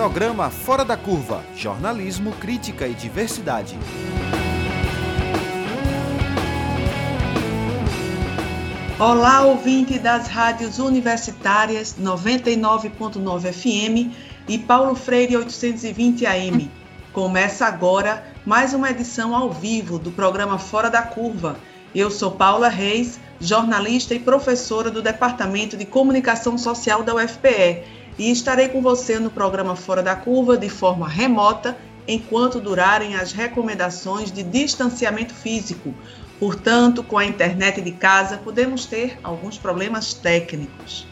Programa Fora da Curva Jornalismo, Crítica e Diversidade. Olá, ouvinte das rádios universitárias 99.9 FM e Paulo Freire 820 AM. Começa agora mais uma edição ao vivo do programa Fora da Curva. Eu sou Paula Reis, jornalista e professora do Departamento de Comunicação Social da UFPE, e estarei com você no programa Fora da Curva de forma remota enquanto durarem as recomendações de distanciamento físico, Portanto, com a internet de casa, podemos ter alguns problemas técnicos.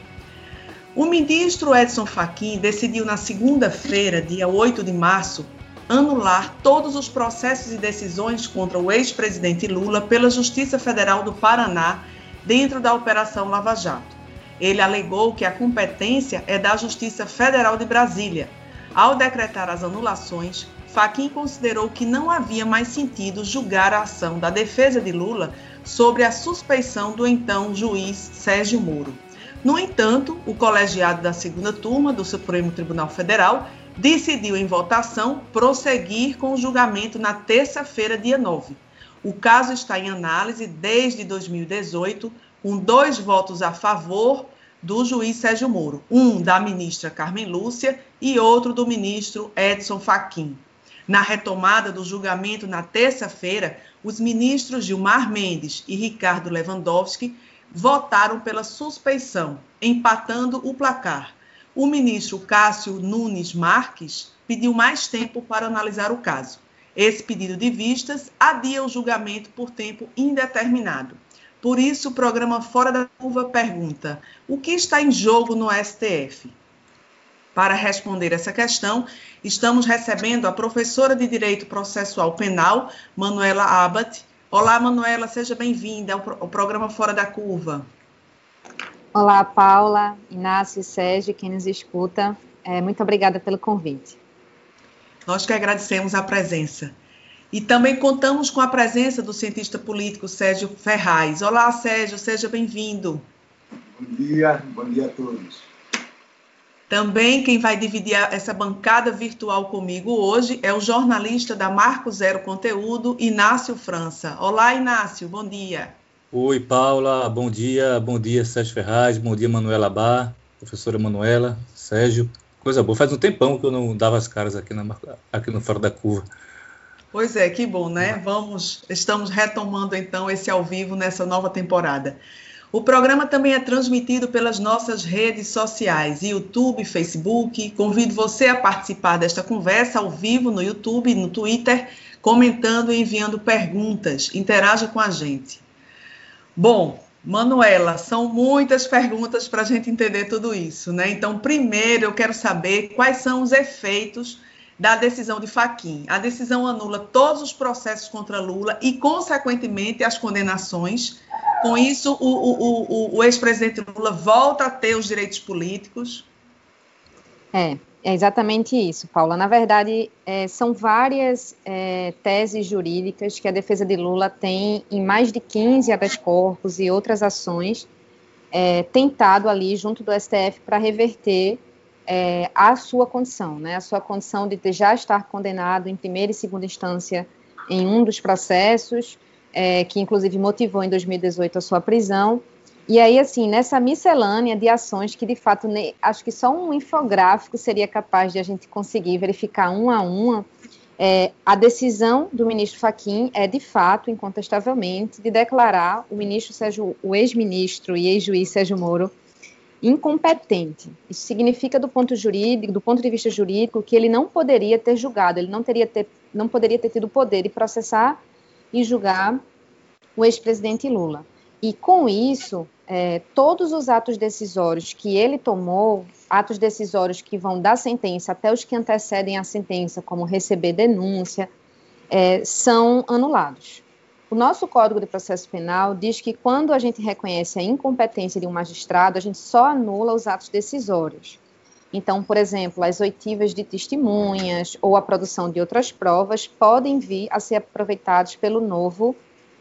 O ministro Edson Fachin decidiu na segunda-feira, dia 8 de março, anular todos os processos e decisões contra o ex-presidente Lula pela Justiça Federal do Paraná dentro da Operação Lava Jato. Ele alegou que a competência é da Justiça Federal de Brasília. Ao decretar as anulações, Faquim considerou que não havia mais sentido julgar a ação da defesa de Lula sobre a suspeição do então juiz Sérgio Moro. No entanto, o colegiado da segunda turma do Supremo Tribunal Federal decidiu em votação prosseguir com o julgamento na terça-feira, dia 9. O caso está em análise desde 2018, com dois votos a favor do juiz Sérgio Moro, um da ministra Carmen Lúcia e outro do ministro Edson Fachin. Na retomada do julgamento na terça-feira, os ministros Gilmar Mendes e Ricardo Lewandowski votaram pela suspeição, empatando o placar. O ministro Cássio Nunes Marques pediu mais tempo para analisar o caso. Esse pedido de vistas adia o julgamento por tempo indeterminado. Por isso, o programa Fora da Curva pergunta: o que está em jogo no STF? Para responder essa questão, estamos recebendo a professora de Direito Processual Penal, Manuela Abat. Olá, Manuela, seja bem-vinda ao, programa Fora da Curva. Olá, Paula, Inácio, Sérgio, quem nos escuta. É, muito obrigada pelo convite. Nós que agradecemos a presença. E também contamos com a presença do cientista político Sérgio Ferraz. Olá, Sérgio, seja bem-vindo. Bom dia, bom dia a todos. Também quem vai dividir essa bancada virtual comigo hoje é o jornalista da Marco Zero Conteúdo, Inácio França. Olá, Inácio, bom dia. Oi, Paula, bom dia. Bom dia, Sérgio Ferraz, bom dia, Manuela Bar, professora Manuela, Sérgio. Coisa boa, faz um tempão que eu não dava as caras aqui, na, aqui no Fora da Curva. Pois é, que bom, né? Vamos, estamos retomando então esse ao vivo nessa nova temporada. O programa também é transmitido pelas nossas redes sociais, YouTube, Facebook. Convido você a participar desta conversa ao vivo no YouTube no Twitter, comentando e enviando perguntas. Interaja com a gente. Bom, Manuela, são muitas perguntas para a gente entender tudo isso, né? Então, primeiro eu quero saber quais são os efeitos da decisão de Faquim. A decisão anula todos os processos contra Lula e, consequentemente, as condenações com isso, o, o, o, o ex-presidente Lula volta a ter os direitos políticos? É, é exatamente isso, Paula. Na verdade, é, são várias é, teses jurídicas que a defesa de Lula tem em mais de 15 habeas corpus e outras ações é, tentado ali junto do STF para reverter é, a sua condição, né, a sua condição de já estar condenado em primeira e segunda instância em um dos processos, é, que inclusive motivou em 2018 a sua prisão. E aí, assim, nessa miscelânea de ações que, de fato, ne, acho que só um infográfico seria capaz de a gente conseguir verificar uma a uma, é, a decisão do ministro Faquim é, de fato, incontestavelmente, de declarar o ministro Sérgio, o ex-ministro e ex-juiz Sérgio Moro incompetente. Isso significa, do ponto jurídico, do ponto de vista jurídico, que ele não poderia ter julgado, ele não teria ter, não poderia ter tido poder de processar e julgar o ex-presidente Lula. E com isso, é, todos os atos decisórios que ele tomou, atos decisórios que vão da sentença até os que antecedem a sentença, como receber denúncia, é, são anulados. O nosso Código de Processo Penal diz que quando a gente reconhece a incompetência de um magistrado, a gente só anula os atos decisórios. Então, por exemplo, as oitivas de testemunhas ou a produção de outras provas podem vir a ser aproveitados pelo novo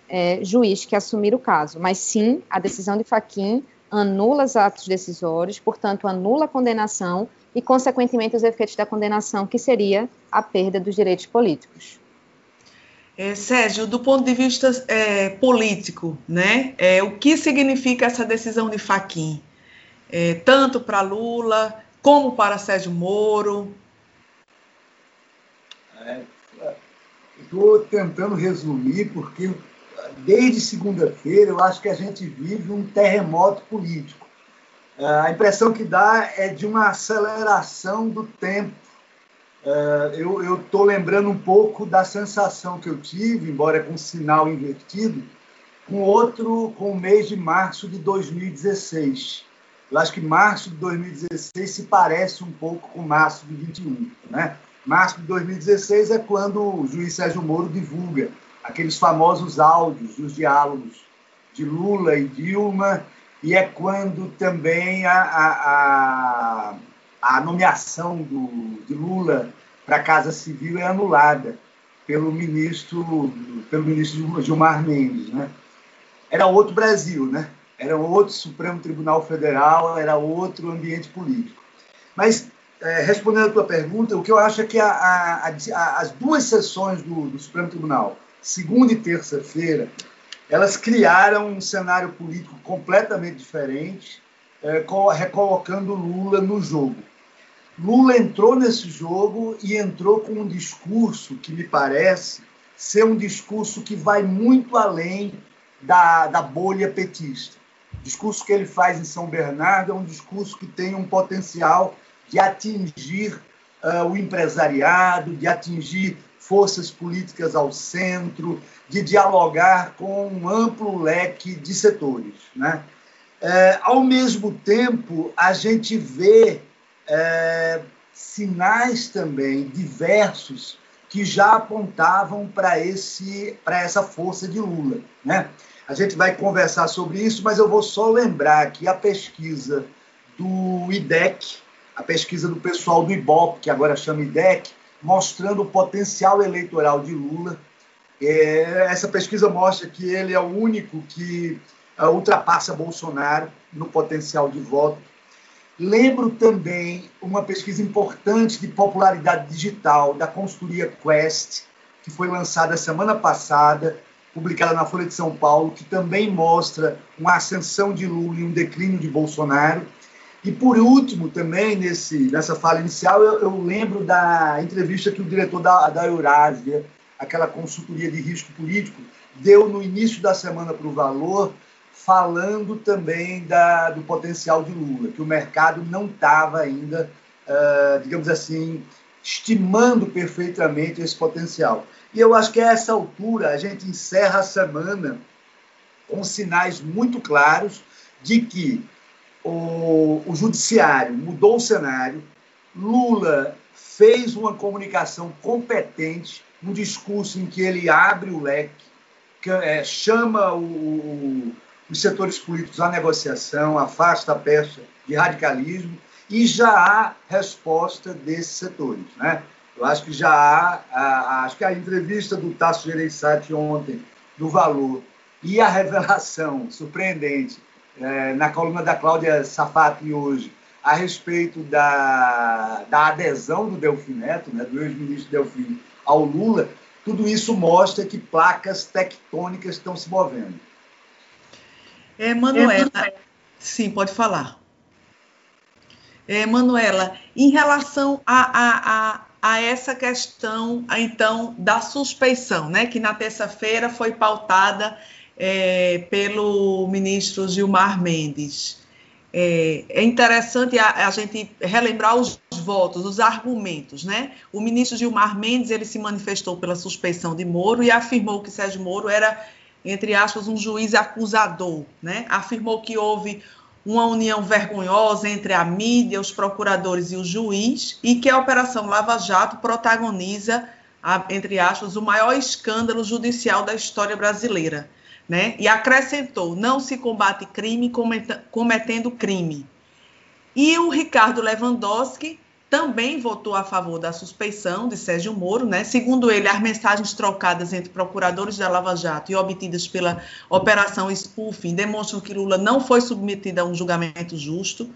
é, juiz que assumir o caso. Mas sim, a decisão de Faquim anula os atos decisórios, portanto, anula a condenação e, consequentemente, os efeitos da condenação, que seria a perda dos direitos políticos. É, Sérgio, do ponto de vista é, político, né, é, o que significa essa decisão de Faquim, é, tanto para Lula como para Sérgio Moro? Estou tentando resumir, porque desde segunda-feira eu acho que a gente vive um terremoto político. A impressão que dá é de uma aceleração do tempo Uh, eu estou lembrando um pouco da sensação que eu tive, embora com sinal invertido, com outro, com o mês de março de 2016. Eu acho que março de 2016 se parece um pouco com março de 21. Né? Março de 2016 é quando o juiz Sérgio Moro divulga aqueles famosos áudios dos diálogos de Lula e Dilma, e é quando também a, a a nomeação do, de Lula para a Casa Civil é anulada pelo ministro, pelo ministro Gilmar Mendes. Né? Era outro Brasil, né? era outro Supremo Tribunal Federal, era outro ambiente político. Mas, é, respondendo a tua pergunta, o que eu acho é que a, a, a, as duas sessões do, do Supremo Tribunal, segunda e terça-feira, elas criaram um cenário político completamente diferente, é, recolocando Lula no jogo. Lula entrou nesse jogo e entrou com um discurso que me parece ser um discurso que vai muito além da, da bolha petista. O discurso que ele faz em São Bernardo é um discurso que tem um potencial de atingir uh, o empresariado, de atingir forças políticas ao centro, de dialogar com um amplo leque de setores. Né? É, ao mesmo tempo, a gente vê é, sinais também diversos que já apontavam para esse para essa força de Lula, né? A gente vai conversar sobre isso, mas eu vou só lembrar que a pesquisa do IDEC, a pesquisa do pessoal do IBOP, que agora chama IDEC, mostrando o potencial eleitoral de Lula. É, essa pesquisa mostra que ele é o único que ultrapassa Bolsonaro no potencial de voto. Lembro também uma pesquisa importante de popularidade digital da consultoria Quest, que foi lançada semana passada, publicada na Folha de São Paulo, que também mostra uma ascensão de Lula e um declínio de Bolsonaro. E, por último, também nesse, nessa fala inicial, eu, eu lembro da entrevista que o diretor da, da Eurásia, aquela consultoria de risco político, deu no início da semana para o Valor, falando também da, do potencial de Lula, que o mercado não estava ainda, uh, digamos assim, estimando perfeitamente esse potencial. E eu acho que a essa altura a gente encerra a semana com sinais muito claros de que o, o judiciário mudou o cenário, Lula fez uma comunicação competente, um discurso em que ele abre o leque, que, é, chama o, os setores políticos à negociação, afasta a peça de radicalismo e já há resposta desses setores. Né? Eu acho que já há, acho que a entrevista do Tasso Gereissati ontem, do Valor, e a revelação surpreendente é, na coluna da Cláudia Safati hoje, a respeito da, da adesão do Delfim Neto, né, do ex-ministro Delfim, ao Lula, tudo isso mostra que placas tectônicas estão se movendo. É, Manuela, é, sim, pode falar. É, Manuela, em relação a, a, a, a essa questão, então, da suspeição, né, que na terça-feira foi pautada é, pelo ministro Gilmar Mendes. É, é interessante a, a, gente relembrar os votos, os argumentos, né? O ministro Gilmar Mendes ele se manifestou pela suspeição de Moro e afirmou que Sérgio Moro era entre aspas, um juiz acusador, né? Afirmou que houve uma união vergonhosa entre a mídia, os procuradores e o juiz, e que a Operação Lava Jato protagoniza, entre aspas, o maior escândalo judicial da história brasileira. Né? E acrescentou: não se combate crime cometendo crime. E o Ricardo Lewandowski também votou a favor da suspeição de Sérgio Moro, né? Segundo ele, as mensagens trocadas entre procuradores da Lava Jato e obtidas pela Operação Spoofing demonstram que Lula não foi submetido a um julgamento justo,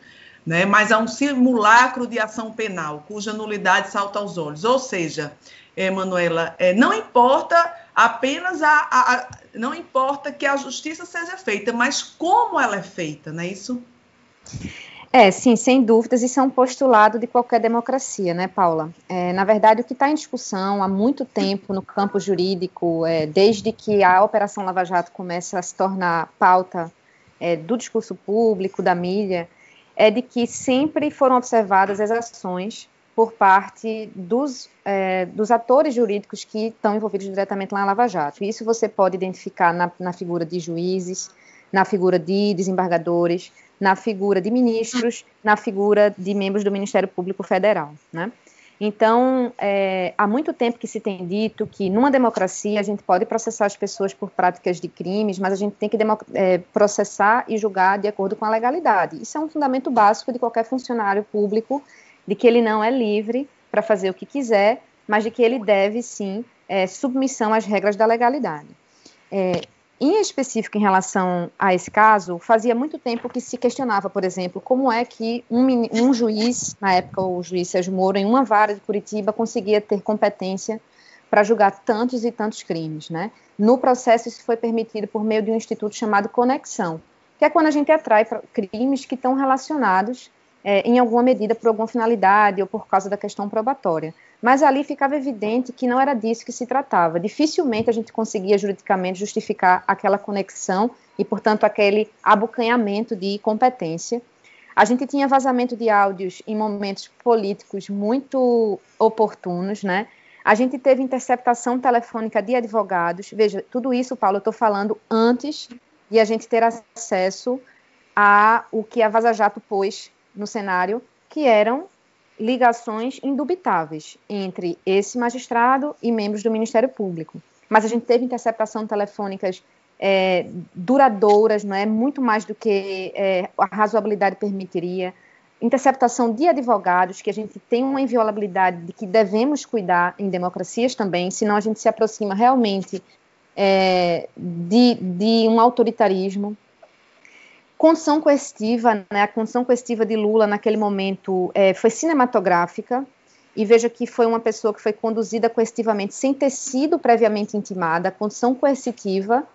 né? Mas a um simulacro de ação penal, cuja nulidade salta aos olhos. Ou seja, é, Manuela, é, não importa apenas a, a, a, não importa que a justiça seja feita, mas como ela é feita, não é isso? É, sim, sem dúvidas, isso é um postulado de qualquer democracia, né, Paula? É, na verdade, o que está em discussão há muito tempo no campo jurídico, é, desde que a Operação Lava Jato começa a se tornar pauta é, do discurso público, da mídia, é de que sempre foram observadas as ações por parte dos, é, dos atores jurídicos que estão envolvidos diretamente lá na Lava Jato. Isso você pode identificar na, na figura de juízes, na figura de desembargadores, na figura de ministros, na figura de membros do Ministério Público Federal, né? Então, é, há muito tempo que se tem dito que numa democracia a gente pode processar as pessoas por práticas de crimes, mas a gente tem que é, processar e julgar de acordo com a legalidade. Isso é um fundamento básico de qualquer funcionário público, de que ele não é livre para fazer o que quiser, mas de que ele deve sim é, submissão às regras da legalidade. Em específico, em relação a esse caso, fazia muito tempo que se questionava, por exemplo, como é que um, um juiz, na época o juiz Sérgio Moro, em uma vara de Curitiba, conseguia ter competência para julgar tantos e tantos crimes, né? No processo, isso foi permitido por meio de um instituto chamado Conexão, que é quando a gente atrai crimes que estão relacionados, é, em alguma medida, por alguma finalidade ou por causa da questão probatória. Mas ali ficava evidente que não era disso que se tratava. Dificilmente a gente conseguia juridicamente justificar aquela conexão e, portanto, aquele abocanhamento de competência. A gente tinha vazamento de áudios em momentos políticos muito oportunos, né? A gente teve interceptação telefônica de advogados. Veja, tudo isso, Paulo, eu estou falando antes de a gente ter acesso a o que a Vaza Jato pôs no cenário, que eram ligações indubitáveis entre esse magistrado e membros do Ministério Público. Mas a gente teve interceptação telefônicas é, duradouras, não é muito mais do que é, a razoabilidade permitiria. Interceptação de advogados, que a gente tem uma inviolabilidade de que devemos cuidar em democracias também, senão a gente se aproxima realmente é, de, de um autoritarismo Condição coercitiva, né, a condição coercitiva de Lula naquele momento é, foi cinematográfica, e veja que foi uma pessoa que foi conduzida coercitivamente sem ter sido previamente intimada. A condição coercitiva,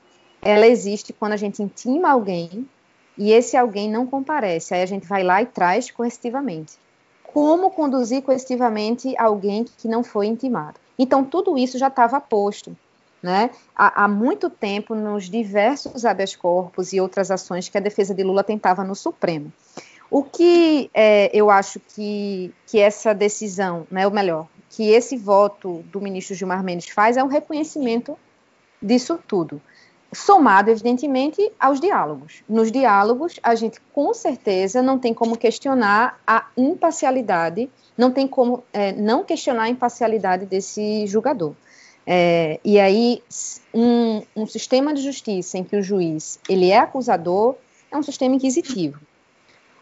ela existe quando a gente intima alguém e esse alguém não comparece. Aí a gente vai lá e traz coercitivamente. Como conduzir coercitivamente alguém que não foi intimado? Então, tudo isso já estava posto né, há, há, muito tempo nos diversos habeas corpus e outras ações que a defesa de Lula tentava no Supremo. O que é, eu acho que, que essa decisão, né, ou melhor, que esse voto do ministro Gilmar Mendes faz é um reconhecimento disso tudo, somado, evidentemente, aos diálogos. Nos diálogos, a gente com certeza não tem como questionar a imparcialidade, não tem como é, não questionar a imparcialidade desse julgador. É, e aí, um, um, sistema de justiça em que o juiz ele é acusador é um sistema inquisitivo.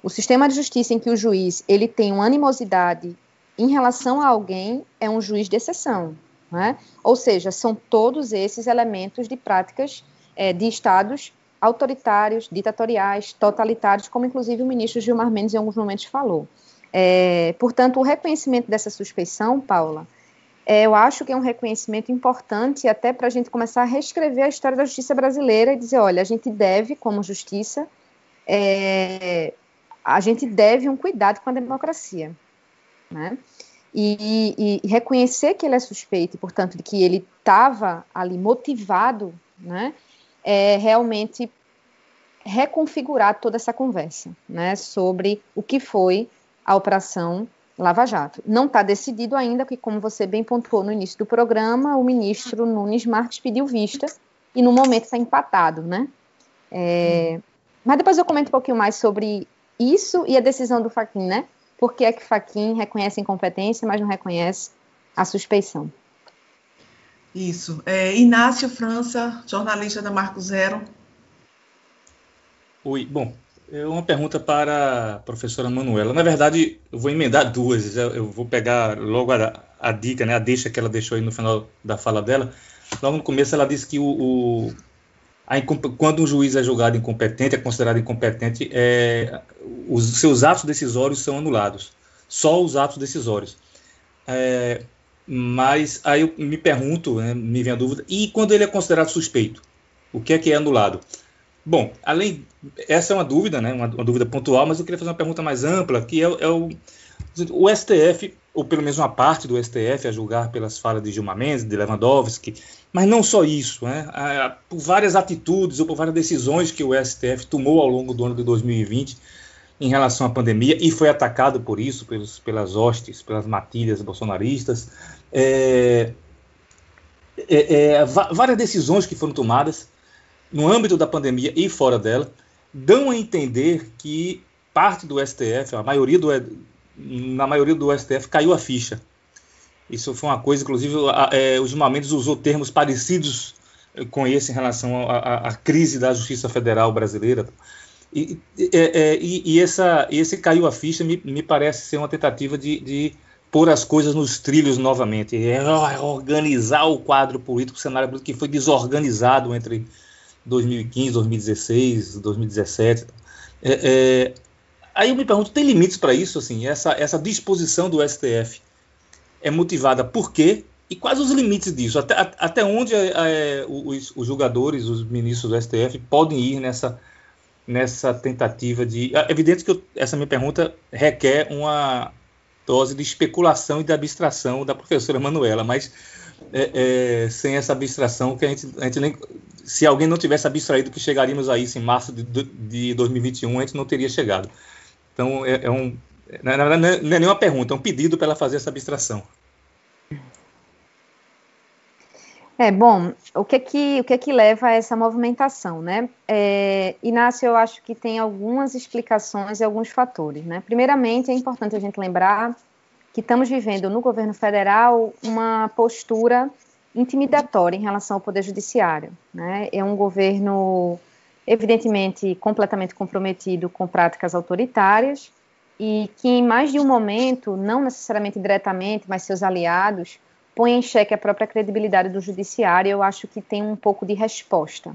O sistema de justiça em que o juiz ele tem uma animosidade em relação a alguém é um juiz de exceção. Né? Ou seja, são todos esses elementos de práticas é, de estados autoritários, ditatoriais, totalitários, como inclusive o ministro Gilmar Mendes em alguns momentos falou. É, portanto, o reconhecimento dessa suspeição, Paula, é, eu acho que é um reconhecimento importante até para a gente começar a reescrever a história da justiça brasileira e dizer, olha, a gente deve, como justiça, é, a gente deve um cuidado com a democracia, né? E, e, e reconhecer que ele é suspeito, e, portanto, de que ele estava ali motivado, né? É realmente reconfigurar toda essa conversa, né? Sobre o que foi a operação Lava Jato. Não está decidido ainda, porque, como você bem pontuou no início do programa, o ministro Nunes Marques pediu vista e, no momento, está empatado, né? É, mas depois eu comento um pouquinho mais sobre isso e a decisão do Faquin, né? Por que é que Faquin reconhece incompetência, mas não reconhece a suspeição? Isso. É, Inácio França, jornalista da Marco Zero. Oi, bom, uma pergunta para a professora Manuela. Na verdade, eu vou emendar duas. Eu vou pegar logo a, a dica, né, a deixa que ela deixou aí no final da fala dela. Logo no começo, ela disse que o, o a, quando um juiz é julgado incompetente, é considerado incompetente, é, os seus atos decisórios são anulados. Só os atos decisórios. É, mas aí eu me pergunto, né, me vem a dúvida, e quando ele é considerado suspeito? O que é que é anulado? Bom, além, essa é uma dúvida, né, uma, uma dúvida pontual, mas eu queria fazer uma pergunta mais ampla, que é, é o, o STF, ou pelo menos uma parte do STF, a julgar pelas falas de Gilmar Mendes, de Lewandowski, mas não só isso, né, por várias atitudes ou por várias decisões que o STF tomou ao longo do ano de 2020 em relação à pandemia e foi atacado por isso, pelos, pelas hostes, pelas matilhas bolsonaristas, é, é, é, várias decisões que foram tomadas no âmbito da pandemia e fora dela, dão a entender que parte do STF, a maioria do, na maioria do STF, caiu a ficha. Isso foi uma coisa, inclusive, a, é, o Gilmar Mendes usou termos parecidos com esse em relação à crise da Justiça Federal brasileira. E, é, é, e, e essa, esse caiu a ficha me, me parece ser uma tentativa de, de pôr as coisas nos trilhos novamente, é, organizar o quadro político, o cenário político que foi desorganizado entre 2015, 2016, 2017. É, é, aí eu me pergunto, tem limites para isso? Assim, essa, essa disposição do STF é motivada por quê? E quais os limites disso? Até, até onde é, é, os, os jogadores, os ministros do STF podem ir nessa, nessa tentativa de. É evidente que eu, essa minha pergunta requer uma dose de especulação e de abstração da professora Manuela, mas é, é, sem essa abstração que a gente, a gente nem, se alguém não tivesse abstraído que chegaríamos a isso em março de, de 2021, a gente não teria chegado. Então, é, é um, na é, não é nenhuma pergunta, é um pedido para ela fazer essa abstração. É, bom, o que que, o que que leva a essa movimentação, né? É, Inácio, eu acho que tem algumas explicações e alguns fatores, né? Primeiramente, é importante a gente lembrar que estamos vivendo no governo federal uma postura intimidatória em relação ao Poder Judiciário. Né? É um governo, evidentemente, completamente comprometido com práticas autoritárias e que, em mais de um momento, não necessariamente diretamente, mas seus aliados, põe em xeque a própria credibilidade do Judiciário. Eu acho que tem um pouco de resposta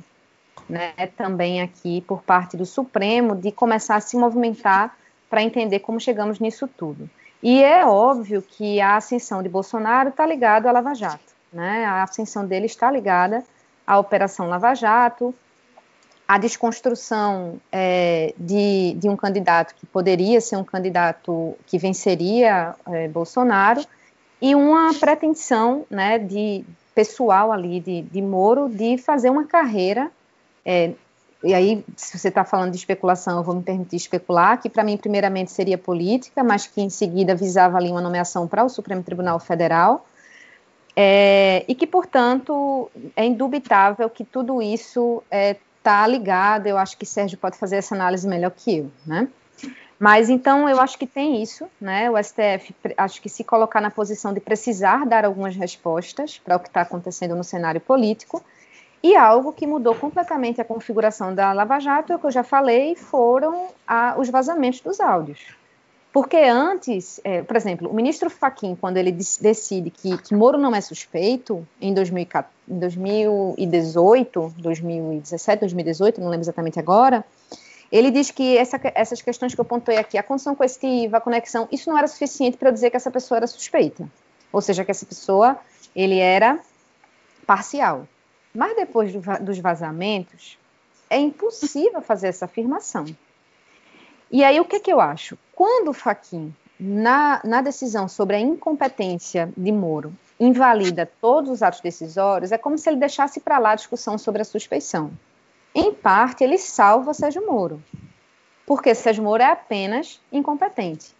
né, também aqui por parte do Supremo de começar a se movimentar para entender como chegamos nisso tudo. E é óbvio que a ascensão de Bolsonaro está ligada à Lava Jato. Né? A ascensão dele está ligada à Operação Lava Jato, à desconstrução é, de, de, um candidato que poderia ser um candidato que venceria é, Bolsonaro e uma pretensão né, de pessoal ali de, de Moro de fazer uma carreira é, e aí, se você está falando de especulação, eu vou me permitir especular, que para mim, primeiramente, seria política, mas que em seguida visava ali uma nomeação para o Supremo Tribunal Federal, é, e que, portanto, é indubitável que tudo isso está é, ligado. Eu acho que Sérgio pode fazer essa análise melhor que eu, né? Mas então eu acho que tem isso, né? O STF acho que se colocar na posição de precisar dar algumas respostas para o que está acontecendo no cenário político. E algo que mudou completamente a configuração da Lava Jato, é o que eu já falei, foram a, os vazamentos dos áudios. Porque antes, é, por exemplo, o ministro Faquim, quando ele decide que, que Moro não é suspeito, em 2018, 2017, 2018, não lembro exatamente agora, ele diz que essa, essas questões que eu pontuei aqui, a condição coercitiva, a conexão, isso não era suficiente para dizer que essa pessoa era suspeita. Ou seja, que essa pessoa, ele era parcial. Mas depois do, dos vazamentos, é impossível fazer essa afirmação. E aí, o que, que eu acho? Quando o Faquin, na, na decisão sobre a incompetência de Moro, invalida todos os atos decisórios, é como se ele deixasse para lá a discussão sobre a suspeição. Em parte, ele salva Sérgio Moro, porque Sérgio Moro é apenas incompetente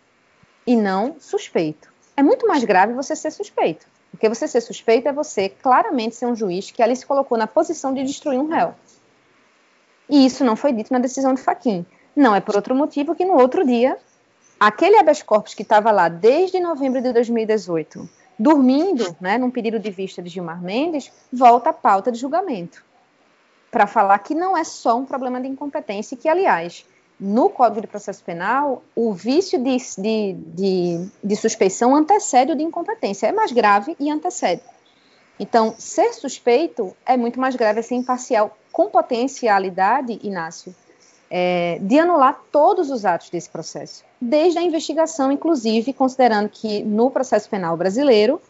e não suspeito. É muito mais grave você ser suspeito, porque você ser suspeito é você claramente ser um juiz que ali se colocou na posição de destruir um réu. E isso não foi dito na decisão de Faquim. Não é por outro motivo que no outro dia, aquele habeas corpus que estava lá desde novembro de 2018, dormindo, né, num pedido de vista de Gilmar Mendes, volta à pauta de julgamento. Para falar que não é só um problema de incompetência, que, aliás, no Código de Processo Penal, o vício de, de, de, de suspeição antecede o de incompetência. É mais grave e antecede. Então, ser suspeito é muito mais grave, ser imparcial, com potencialidade, Inácio, é, de anular todos os atos desse processo, desde a investigação, inclusive, considerando que no processo penal brasileiro,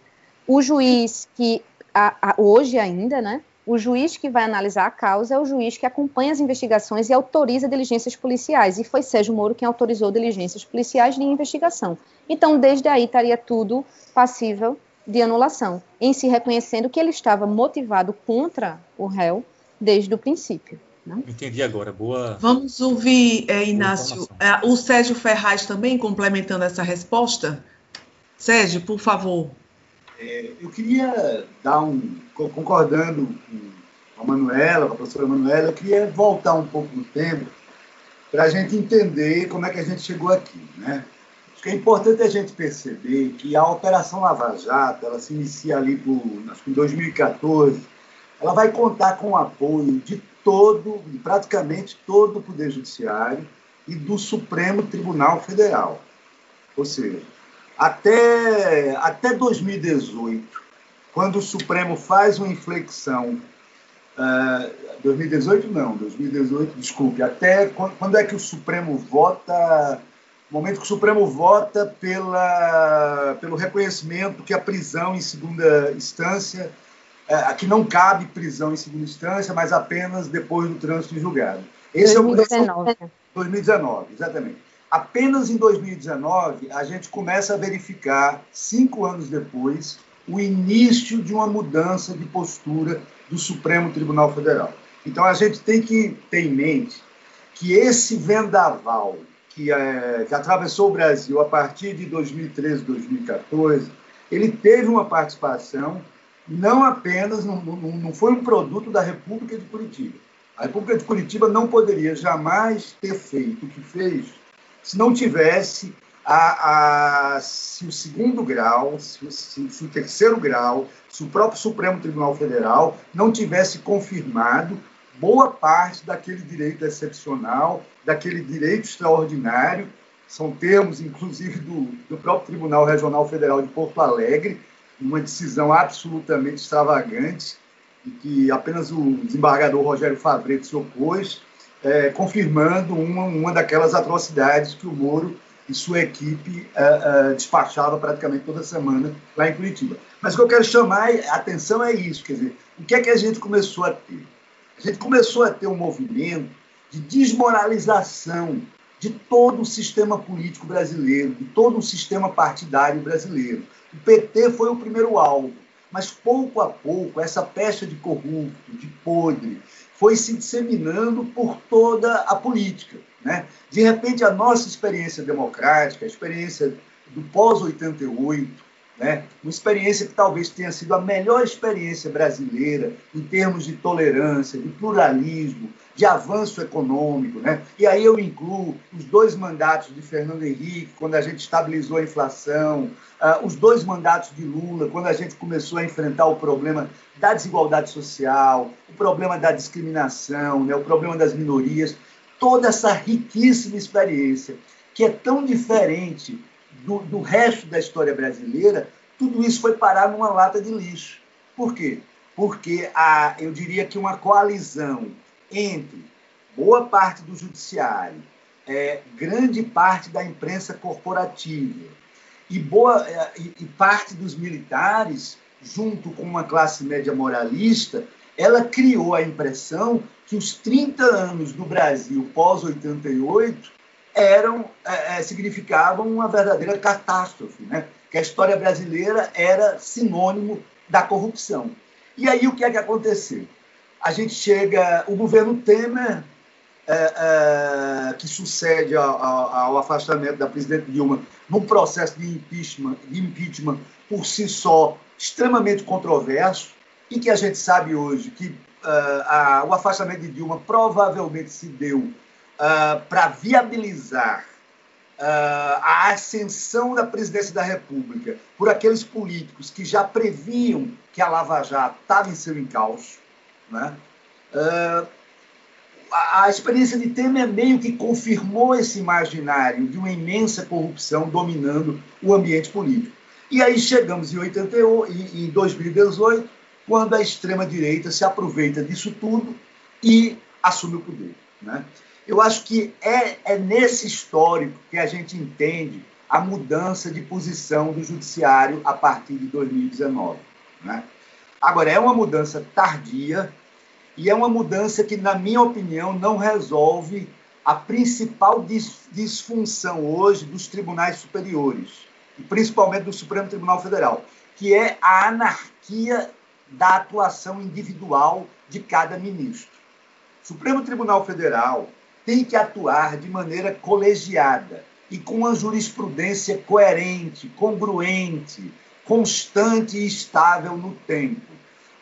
o juiz que, a, a, hoje ainda, né, o juiz que vai analisar a causa é o juiz que acompanha as investigações e autoriza diligências policiais. E foi Sérgio Moro quem autorizou diligências policiais de investigação. Então, desde aí estaria tudo passível de anulação, em se reconhecendo que ele estava motivado contra o réu desde o princípio. Não? Entendi agora. Boa. Vamos ouvir, é, Inácio, é, o Sérgio Ferraz também complementando essa resposta. Sérgio, por favor. É, eu queria dar um, concordando com a Manuela, com a professora Manuela, eu queria voltar um pouco no tempo para a gente entender como é que a gente chegou aqui, né? Acho que é importante a gente perceber que a Operação Lava Jato, ela se inicia ali por, acho que em 2014, ela vai contar com o apoio de todo, de praticamente todo o Poder Judiciário e do Supremo Tribunal Federal. Ou seja, até, até 2018, quando o Supremo faz uma inflexão, uh, eh, 2018 não, 2018, desculpe, até quando, quando é que o Supremo vota, momento que o Supremo vota pela, pelo reconhecimento que a prisão em segunda instância, uh, que não cabe prisão em segunda instância, mas apenas depois do trânsito em julgado. Esse 2019. é o 2019, exatamente. Apenas em 2019, a gente começa a verificar, cinco anos depois, o início de uma mudança de postura do Supremo Tribunal Federal. Então, a gente tem que ter em mente que esse vendaval que, é, que atravessou o Brasil a partir de 2013, 2014, ele teve uma participação não apenas, não, não, foi um produto da República de Curitiba. A República de Curitiba não poderia jamais ter feito o que fez se não tivesse a, a, se o segundo grau, se, se, se, o terceiro grau, se o próprio Supremo Tribunal Federal não tivesse confirmado boa parte daquele direito excepcional, daquele direito extraordinário, são termos, inclusive, do, do próprio Tribunal Regional Federal de Porto Alegre, uma decisão absolutamente extravagante, e que apenas o desembargador Rogério Favreto se opôs, é, confirmando uma, uma daquelas atrocidades que o Moro e sua equipe uh, uh, despachava praticamente toda semana lá em Curitiba. Mas o que eu quero chamar a atenção é isso, quer dizer, o que é que a gente começou a ter? A gente começou a ter um movimento de desmoralização de todo o sistema político brasileiro, de todo o sistema partidário brasileiro. O PT foi o primeiro alvo, mas pouco a pouco essa pecha de corrupto, de podre, foi se disseminando por toda a política. Né? De repente, a nossa experiência democrática, a experiência do pós-88, né? uma experiência que talvez tenha sido a melhor experiência brasileira em termos de tolerância, de pluralismo, de avanço econômico. Né? E aí eu incluo os dois mandatos de Fernando Henrique, quando a gente estabilizou a inflação, uh, os dois mandatos de Lula, quando a gente começou a enfrentar o problema da desigualdade social, o problema da discriminação, né? o problema das minorias, toda essa riquíssima experiência, que é tão diferente do, do resto da história brasileira, tudo isso foi parar numa lata de lixo. Por quê? Porque a, eu diria que uma coalizão entre boa parte do judiciário, é, grande parte da imprensa corporativa e, boa, é, e, e parte dos militares, junto com uma classe média moralista, ela criou a impressão que os 30 anos do Brasil pós-88 eram é, é, significavam uma verdadeira catástrofe, né? que a história brasileira era sinônimo da corrupção. E aí o que é que aconteceu? a gente chega, o governo Temer, é, é, que sucede ao, ao, afastamento da presidente Dilma, num processo de impeachment, de impeachment por si só extremamente controverso, e que a gente sabe hoje que uh, a, o afastamento de Dilma provavelmente se deu uh, para viabilizar uh, a ascensão da presidência da República por aqueles políticos que já previam que a Lava Jato estava em seu encalço né? Uh, a, a experiência de Temer meio que confirmou esse imaginário de uma imensa corrupção dominando o ambiente político. E aí chegamos em, 88, em 2018, quando a extrema-direita se aproveita disso tudo e assume o poder. Né? Eu acho que é, é nesse histórico que a gente entende a mudança de posição do judiciário a partir de 2019. Né? Agora, é uma mudança tardia e é uma mudança que, na minha opinião, não resolve a principal disfunção hoje dos tribunais superiores, e principalmente do Supremo Tribunal Federal, que é a anarquia da atuação individual de cada ministro. O Supremo Tribunal Federal tem que atuar de maneira colegiada e com uma jurisprudência coerente, congruente, constante e estável no tempo.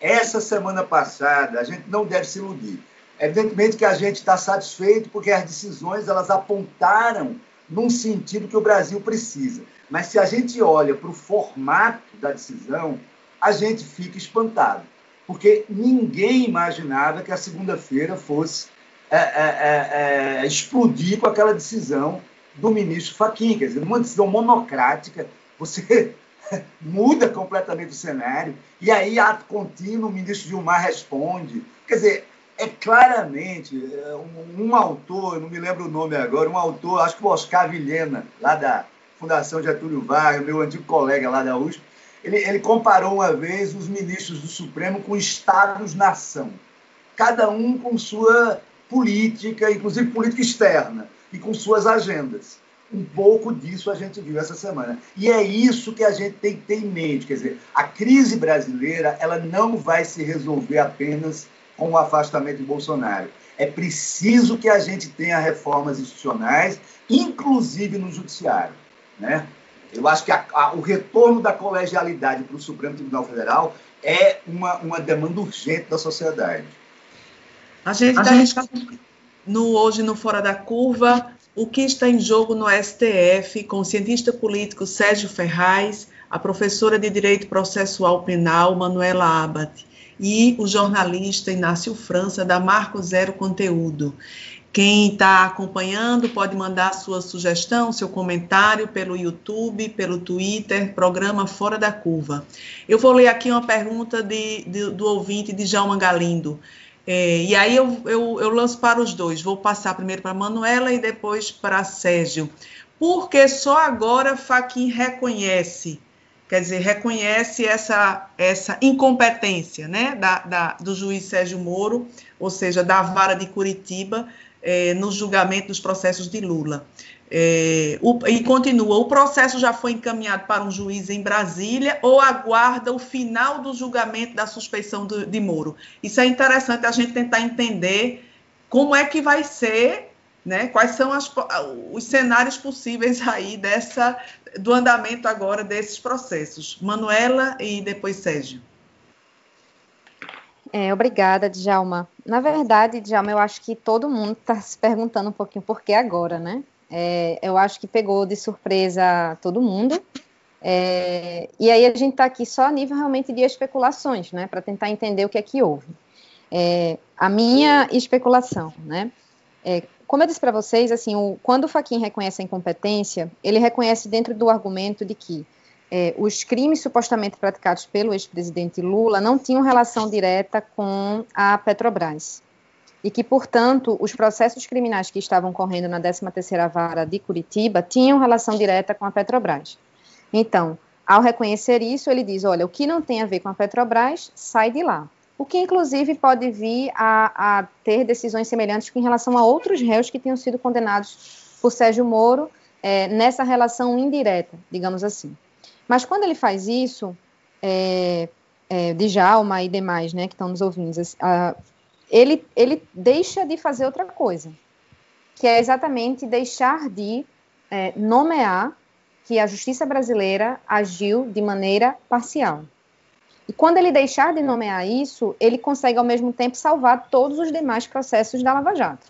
Essa semana passada, a gente não deve se iludir. Evidentemente que a gente está satisfeito porque as decisões elas apontaram num sentido que o Brasil precisa. Mas se a gente olha para o formato da decisão, a gente fica espantado. Porque ninguém imaginava que a segunda-feira fosse é, é, é, é explodir com aquela decisão do ministro Fachin. Quer dizer, uma decisão monocrática, você muda completamente o cenário, e aí, ato contínuo, o ministro Gilmar responde. Quer dizer, é claramente é, um, um, autor, não me lembro o nome agora, um autor, acho que o Oscar Vilhena, lá da Fundação Getúlio Vargas, meu antigo colega lá da USP, ele, ele comparou uma vez os ministros do Supremo com estados-nação, cada um com sua política, inclusive política externa, e com suas agendas. Um pouco disso a gente viu essa semana. E é isso que a gente tem que ter em mente. Quer dizer, a crise brasileira ela não vai se resolver apenas com o afastamento de Bolsonaro. É preciso que a gente tenha reformas institucionais, inclusive no judiciário. Né? Eu acho que a, a, o retorno da colegialidade para o Supremo Tribunal Federal é uma, uma demanda urgente da sociedade. A gente está no Hoje no Fora da Curva, o que está em jogo no STF, com o cientista político Sérgio Ferraz, a professora de Direito Processual Penal, Manuela Abate, e o jornalista Inácio França, da Marco Zero Conteúdo. Quem está acompanhando pode mandar sua sugestão, seu comentário pelo YouTube, pelo Twitter, programa Fora da Curva. Eu vou ler aqui uma pergunta de, de, do ouvinte de Jalma Galindo. É, e aí eu, eu, eu, lanço para os dois. Vou passar primeiro para a Manuela e depois para Sérgio. Porque só agora Faquin reconhece, quer dizer, reconhece essa, essa incompetência né, da, da, do juiz Sérgio Moro, ou seja, da vara de Curitiba, é, no julgamento dos processos de Lula. É, o, e continua: o processo já foi encaminhado para um juiz em Brasília ou aguarda o final do julgamento da suspeição do, de Moro? Isso é interessante a gente tentar entender como é que vai ser, né? Quais são as, os cenários possíveis aí dessa do andamento agora desses processos. Manuela e depois Sérgio. É, obrigada, Djalma. Na verdade, Djalma, eu acho que todo mundo está se perguntando um pouquinho por que agora, né? É, eu acho que pegou de surpresa todo mundo. É, e aí a gente está aqui só a nível realmente de especulações, né, para tentar entender o que é que houve. É, a minha especulação, né, é, como eu disse para vocês, assim, o, quando o Faquin reconhece a incompetência, ele reconhece dentro do argumento de que é, os crimes supostamente praticados pelo ex-presidente Lula não tinham relação direta com a Petrobras e que, portanto, os processos criminais que estavam correndo na 13ª Vara de Curitiba tinham relação direta com a Petrobras. Então, ao reconhecer isso, ele diz, olha, o que não tem a ver com a Petrobras, sai de lá. O que, inclusive, pode vir a, a ter decisões semelhantes em relação a outros réus que tenham sido condenados por Sérgio Moro é, nessa relação indireta, digamos assim. Mas quando ele faz isso, é, é, Djalma e demais, né, que estão nos ouvindo, a, ele, ele deixa de fazer outra coisa, que é exatamente deixar de é, nomear que a justiça brasileira agiu de maneira parcial. E quando ele deixar de nomear isso, ele consegue ao mesmo tempo salvar todos os demais processos da Lava Jato.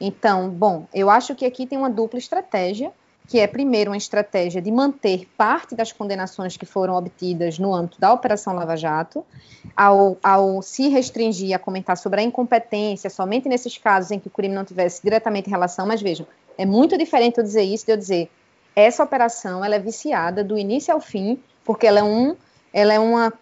Então, bom, eu acho que aqui tem uma dupla estratégia que é, primeiro, uma estratégia de manter parte das condenações que foram obtidas no âmbito da Operação Lava Jato, ao, ao se restringir a comentar sobre a incompetência somente nesses casos em que o crime não tivesse diretamente relação, mas vejam, é muito diferente eu dizer isso de eu dizer essa operação ela é viciada do início ao fim, porque ela é, um, ela é uma,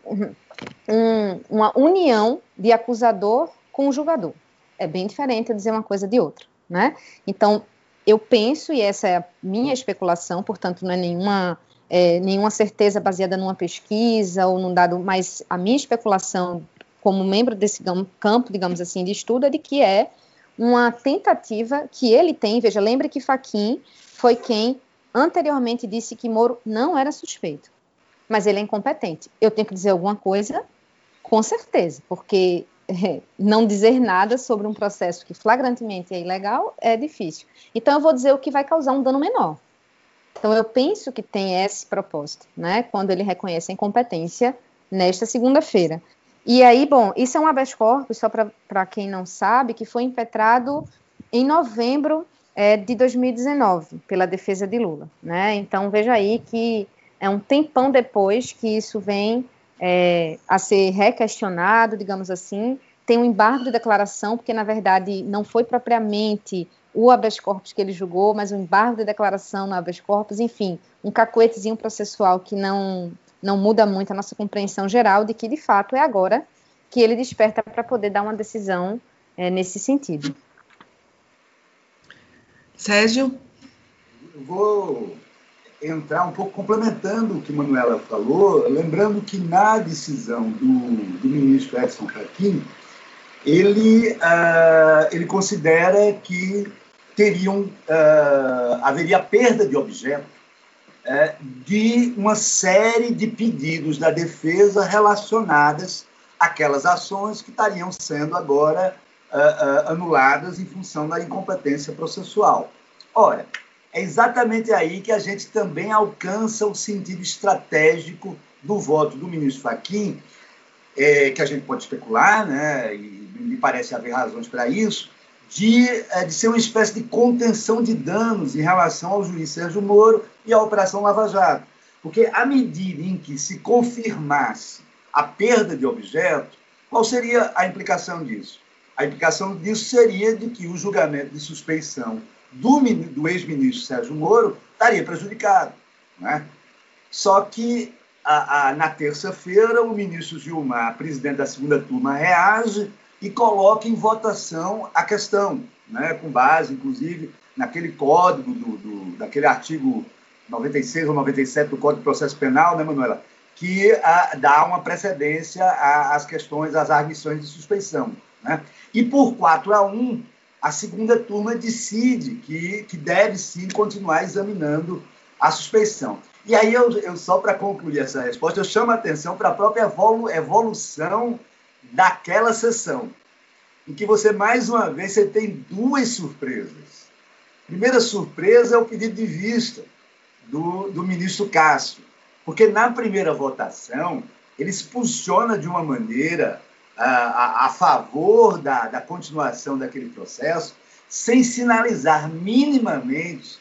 um, uma união de acusador com o julgador. É bem diferente eu dizer uma coisa de outra, né? Então, eu penso, e essa é a minha especulação, portanto, não é nenhuma, é, nenhuma certeza baseada numa pesquisa ou num dado, mas a minha especulação como membro desse campo, digamos assim, de estudo, é de que é uma tentativa que ele tem, veja, lembre que Faquin foi quem anteriormente disse que Moro não era suspeito, mas ele é incompetente. Eu tenho que dizer alguma coisa? Com certeza, porque não dizer nada sobre um processo que flagrantemente é ilegal é difícil. Então eu vou dizer o que vai causar um dano menor. Então eu penso que tem esse propósito, né? Quando ele reconhece a incompetência nesta segunda-feira. E aí, bom, isso é um habeas corpus, só para quem não sabe, que foi impetrado em novembro é, de 2019 pela defesa de Lula, né? Então veja aí que é um tempão depois que isso vem é, a ser requestionado, digamos assim, tem um embargo de declaração, porque na verdade não foi propriamente o habeas corpus que ele julgou, mas um embargo de declaração no habeas corpus, enfim, um cacoetezinho processual que não não muda muito a nossa compreensão geral de que, de fato, é agora que ele desperta para poder dar uma decisão é, nesse sentido. Sérgio? Eu vou entrar um pouco complementando o que Manuela falou, lembrando que na decisão do, do ministro Edson Fachin, ele, uh, ele considera que teriam, uh, haveria perda de objeto é, de uma série de pedidos da defesa relacionadas àquelas ações que estariam sendo agora uh, uh, anuladas em função da incompetência processual. Ora, é exatamente aí que a gente também alcança o sentido estratégico do voto do ministro Fachin, é, que a gente pode especular, né, e me parece haver razões para isso, de, é, de ser uma espécie de contenção de danos em relação ao juiz Sérgio Moro e à Operação Lava Jato. Porque, à medida em que se confirmasse a perda de objeto, qual seria a implicação disso? A implicação disso seria de que o julgamento de suspeição do, do ex-ministro Sérgio Moro estaria prejudicado. Né? Só que, a, a, na terça-feira, o ministro Gilmar, presidente da segunda turma, reage e coloca em votação a questão, né, com base, inclusive, naquele código, do, do, daquele artigo 96 ou 97 do Código de Processo Penal, né, Manuela, que a, dá uma precedência às questões, às arguições de suspeição. Né? E por 4 a 1, a segunda turma decide que, que deve sim continuar examinando a suspeição. E aí, eu, eu só para concluir essa resposta, eu chamo a atenção para a própria evolução daquela sessão, em que você, mais uma vez, você tem duas surpresas. Primeira surpresa é o pedido de vista do, do ministro Cássio, porque na primeira votação ele se posiciona de uma maneira a, a, favor da, da continuação daquele processo, sem sinalizar minimamente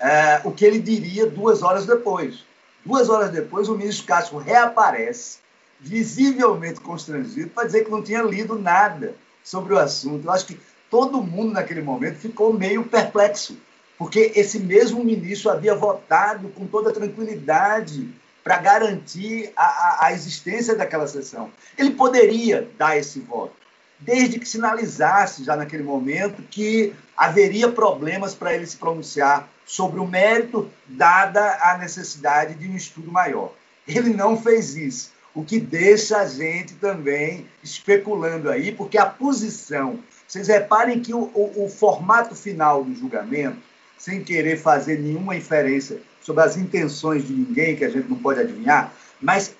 uh, o que ele diria duas horas depois. Duas horas depois, o ministro Cássio reaparece visivelmente constrangido para dizer que não tinha lido nada sobre o assunto. Eu acho que todo mundo naquele momento ficou meio perplexo, porque esse mesmo ministro havia votado com toda tranquilidade para garantir a, a, a, existência daquela sessão. Ele poderia dar esse voto, desde que sinalizasse já naquele momento que haveria problemas para ele se pronunciar sobre o mérito, dada a necessidade de um estudo maior. Ele não fez isso o que deixa a gente também especulando aí, porque a posição. Vocês reparem que o, o, o formato final do julgamento, sem querer fazer nenhuma inferência sobre as intenções de ninguém, que a gente não pode adivinhar, mas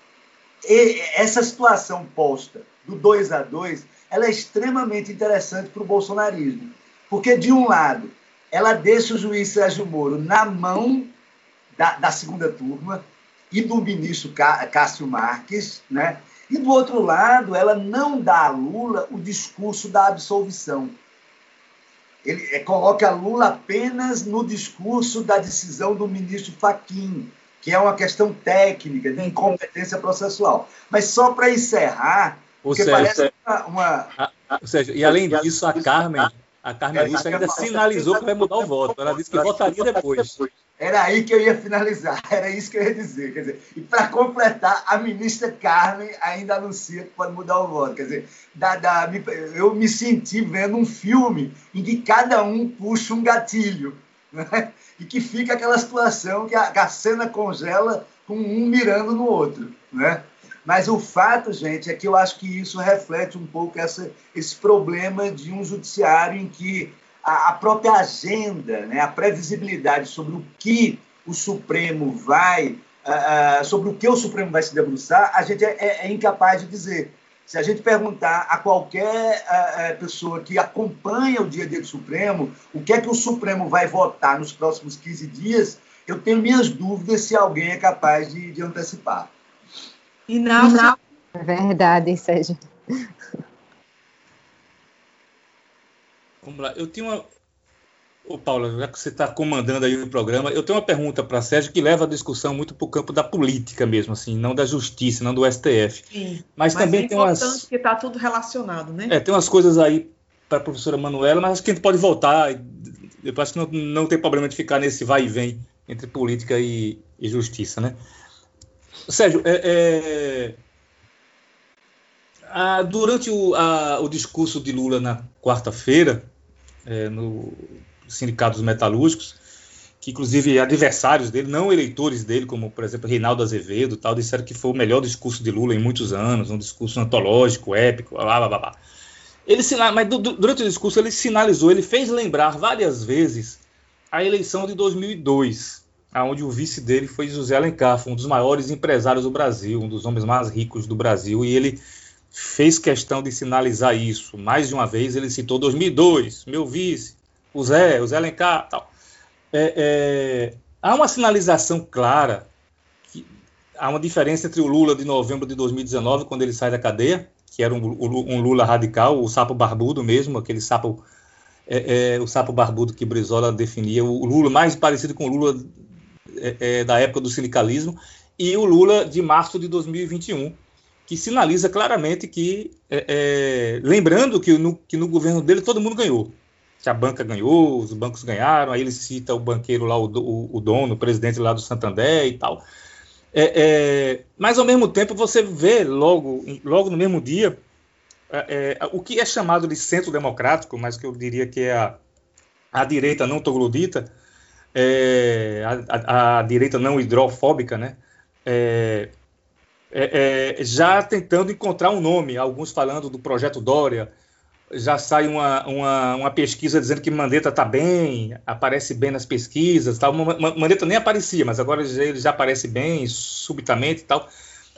essa situação posta do 2 a 2 ela é extremamente interessante para o bolsonarismo. Porque, de um lado, ela deixa o juiz Sérgio Moro na mão da, da segunda turma, e do ministro Cássio Marques, né? E do outro lado, ela não dá a Lula o discurso da absolvição. Ele é, coloca Lula apenas no discurso da decisão do ministro Fachin, que é uma questão técnica, de incompetência processual. Mas só para encerrar, Ou porque seja, parece uma, uma... A, a, ou seja, e além disso, a Carmen, a Carmen Lúcia ainda sinalizou que vai mudar o voto. Ela disse que votaria depois. Era aí que eu ia finalizar, era isso que eu ia dizer. Quer dizer, e para completar, a ministra Carmen ainda anuncia que pode mudar o voto. Quer dizer, da, da, eu me senti vendo um filme em que cada um puxa um gatilho. Né? E que fica aquela situação que a, a cena congela com um mirando no outro. Né? Mas o fato, gente, é que eu acho que isso reflete um pouco essa, esse problema de um judiciário em que a, a própria agenda, né, a previsibilidade sobre o que o Supremo vai, uh, sobre o que o Supremo vai se debruçar, a gente é, é, é incapaz de dizer. Se a gente perguntar a qualquer pessoa que acompanha o dia a dia do Supremo, o que é que o Supremo vai votar nos próximos 15 dias, eu tenho minhas dúvidas se alguém é capaz de, de antecipar. Inácio. É verdade, Sérgio. Vamos lá. Eu tenho uma. Ô, Paula, já que você está comandando aí o programa, eu tenho uma pergunta para Sérgio que leva a discussão muito para o campo da política mesmo, assim, não da justiça, não do STF. Sim, mas, mas também é tem umas. porque está tudo relacionado, né? É, tem umas coisas aí para a professora Manuela, mas acho que a gente pode voltar. Eu acho que não, não tem problema de ficar nesse vai e vem entre política e, e justiça, né? Sérgio, é, é, durante o, a, o discurso de Lula na quarta-feira, é, no Sindicato dos Metalúrgicos, que inclusive adversários dele, não eleitores dele, como por exemplo Reinaldo Azevedo, tal, disseram que foi o melhor discurso de Lula em muitos anos, um discurso antológico, épico, blá blá blá. blá. Ele mas durante o discurso ele sinalizou, ele fez lembrar várias vezes a eleição de 2002, aonde o vice dele foi José Alencar, um dos maiores empresários do Brasil, um dos homens mais ricos do Brasil, e ele fez questão de sinalizar isso. Mais de uma vez ele citou 2002, meu vice, o Zé, o Zé Alencar, tal. É, é, há uma sinalização clara que há uma diferença entre o Lula de novembro de 2019, quando ele sai da cadeia, que era um, um Lula radical, o sapo barbudo mesmo, aquele sapo é, é, o sapo barbudo que Brizola definia, o Lula mais parecido com o Lula é, é, da época do sindicalismo, e o Lula de março de 2021, que sinaliza claramente que, é, é, lembrando que no, que no governo dele todo mundo ganhou, que a banca ganhou, os bancos ganharam, aí ele cita o banqueiro lá, o, o, o dono, o presidente lá do Santander e tal. É, é, mas ao mesmo tempo você vê logo, logo no mesmo dia é, é o que é chamado de centro democrático, mas que eu diria que é a, a direita não troglodita, é, a, a, a, direita não hidrofóbica, né? É, é, é, já tentando encontrar um nome, alguns falando do projeto Dória, já sai uma, uma, uma pesquisa dizendo que Mandetta está bem, aparece bem nas pesquisas, tal. Mandetta nem aparecia, mas agora ele já aparece bem, subitamente tal.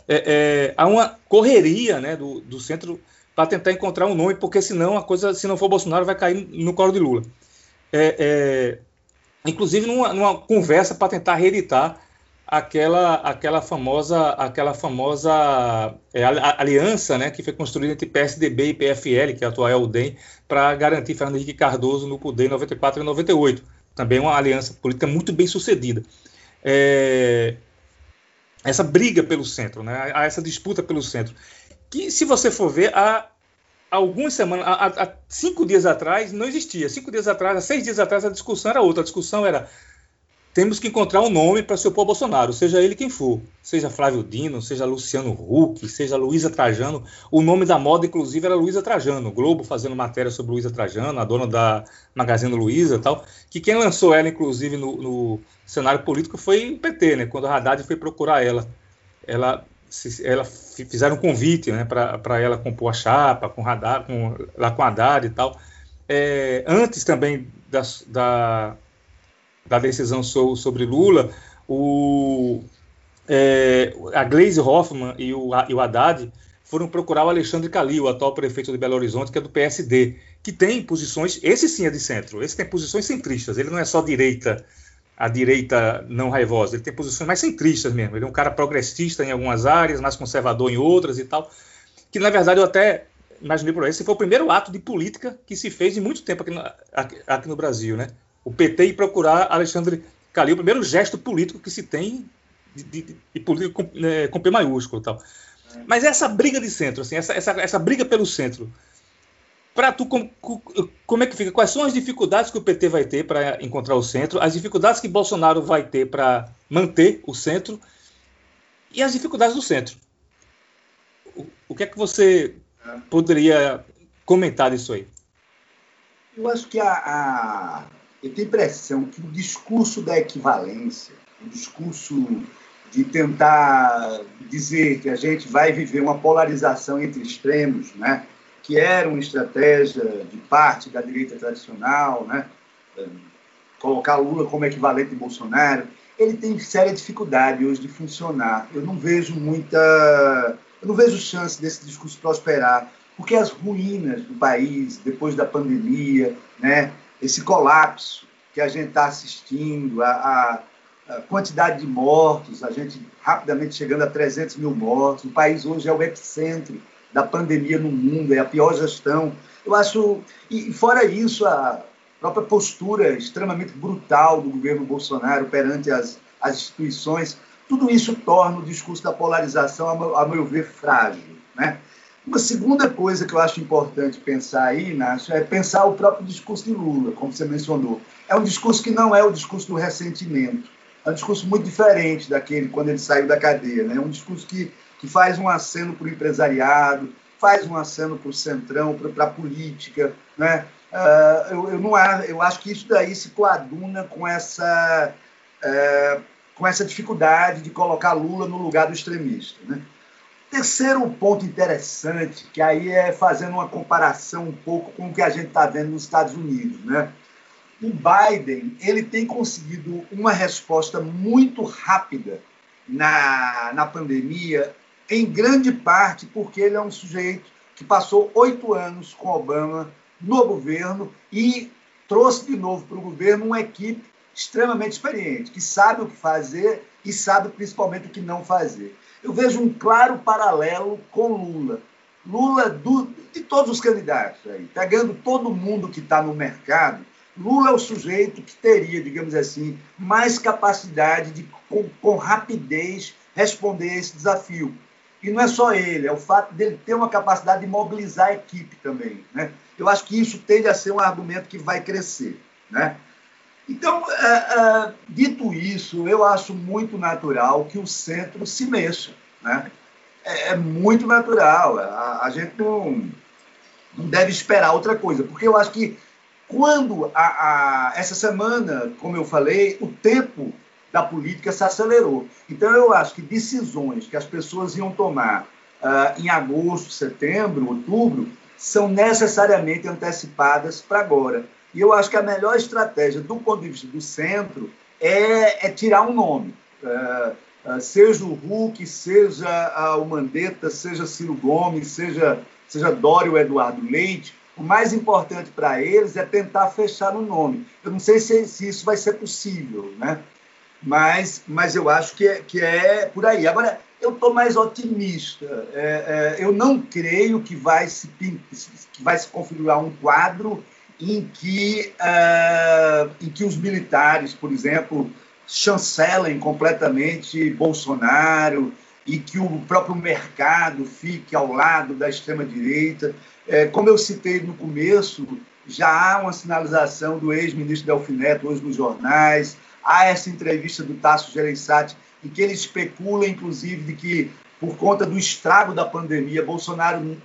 É, é, há uma correria né, do, do centro para tentar encontrar um nome, porque senão a coisa, se não for Bolsonaro, vai cair no colo de Lula. É inclusive numa, numa conversa para tentar reeditar aquela aquela famosa aquela famosa é, aliança né, que foi construída entre PSDB e PFL, que é a atual é o DEM, para garantir Fernando Henrique Cardoso no poder em 94 e 98. Também uma aliança política muito bem sucedida. É, essa briga pelo centro, né, essa disputa pelo centro, que se você for ver, há algumas semanas, há, há cinco dias atrás, não existia. Cinco dias atrás, há seis dias atrás, a discussão era outra. A discussão era temos que encontrar um nome para se opor ao Bolsonaro, seja ele quem for, seja Flávio Dino, seja Luciano Huck, seja Luísa Trajano. O nome da moda, inclusive, era Luísa Trajano. O Globo fazendo matéria sobre Luísa Trajano, a dona da Magazine Luiza tal. Que quem lançou ela, inclusive, no, no, cenário político foi o PT, né? Quando a Haddad foi procurar ela. Ela, ela fizeram um convite né, para ela compor a chapa com, Haddad, com, lá com Haddad e tal. É, antes também da, da da decisão sobre Lula, o, é, a Gleisi Hoffmann e o, e o Haddad foram procurar o Alexandre Calil, o atual prefeito de Belo Horizonte, que é do PSD, que tem posições, esse sim é de centro, esse tem posições centristas, ele não é só direita, a direita não raivosa, ele tem posições mais centristas mesmo, ele é um cara progressista em algumas áreas, mais conservador em outras e tal, que na verdade eu até imaginei por aí, esse foi o primeiro ato de política que se fez em muito tempo aqui no, aqui, aqui no Brasil, né? O PT ir procurar Alexandre Calil, o primeiro gesto político que se tem de, de, de política com, né, com P maiúsculo tal. Mas essa briga de centro, assim, essa, essa, essa briga pelo centro, para tu, como, como é que fica? Quais são as dificuldades que o PT vai ter para encontrar o centro, as dificuldades que Bolsonaro vai ter para manter o centro e as dificuldades do centro? O, o que é que você poderia comentar disso aí? Eu acho que a, a, eu tenho a impressão que o discurso da equivalência, o discurso de tentar dizer que a gente vai viver uma polarização entre extremos, né? Que era uma estratégia de parte da direita tradicional, né? colocar Lula como equivalente de Bolsonaro, ele tem séria dificuldade hoje de funcionar. Eu não vejo muita, eu não vejo chance desse discurso prosperar, porque as ruínas do país depois da pandemia, né? esse colapso que a gente está assistindo, a, a a quantidade de mortos, a gente rapidamente chegando a 300 mil mortos. O país hoje é o epicentro da pandemia no mundo, é a pior gestão. Eu acho, e fora isso, a própria postura extremamente brutal do governo Bolsonaro perante as, as instituições, tudo isso torna o discurso da polarização, a meu, a meu ver, frágil. Né? Uma segunda coisa que eu acho importante pensar aí, Nácio, é pensar o próprio discurso de Lula, como você mencionou. É um discurso que não é o discurso do ressentimento é um discurso muito diferente daquele quando ele saiu da cadeia. Né? É um discurso que, que faz um aceno para o empresariado, faz um aceno para o centrão, para a política. Né? Uh, eu, eu, não, eu acho que isso daí se coaduna com essa, uh, com essa dificuldade de colocar Lula no lugar do extremista. Né? Terceiro ponto interessante, que aí é fazendo uma comparação um pouco com o que a gente está vendo nos Estados Unidos. Né? o Biden ele tem conseguido uma resposta muito rápida na, na pandemia, em grande parte porque ele é um sujeito que passou oito anos com Obama no governo e trouxe de novo para o governo uma equipe extremamente experiente, que sabe o que fazer e sabe principalmente o que não fazer. Eu vejo um claro paralelo com Lula. Lula, do, de todos os candidatos, aí, pegando todo mundo que está no mercado, Lula é o sujeito que teria, digamos assim, mais capacidade de, com, com rapidez, responder esse desafio. E não é só ele, é o fato dele ter uma capacidade de mobilizar a equipe também. Né? Eu acho que isso tende a ser um argumento que vai crescer. Né? Então, é, é, dito isso, eu acho muito natural que o centro se mexa. Né? É, é muito natural. A, a gente não, não deve esperar outra coisa, porque eu acho que quando a, a, essa semana, como eu falei, o tempo da política se acelerou. Então, eu acho que decisões que as pessoas iam tomar uh, em agosto, setembro, outubro, são necessariamente antecipadas para agora. E eu acho que a melhor estratégia, do ponto de vista do centro, é, é tirar um nome. Uh, uh, seja o Hulk, seja o Mandetta, seja Ciro Gomes, seja, seja Dório Eduardo Leite, o mais importante para eles é tentar fechar no nome. Eu não sei se, se isso vai ser possível, né? Mas, mas eu acho que é, que é por aí. Agora, eu estou mais otimista. É, é, eu não creio que vai se, que vai se configurar um quadro em que, uh, em que os militares, por exemplo, chancelem completamente Bolsonaro e que o próprio mercado fique ao lado da extrema-direita. É, como eu citei no começo, já há uma sinalização do ex-ministro Delfim Neto hoje nos jornais, há essa entrevista do Tasso Gereissati, em que ele especula, inclusive, de que, por conta do estrago da pandemia, Bolsonaro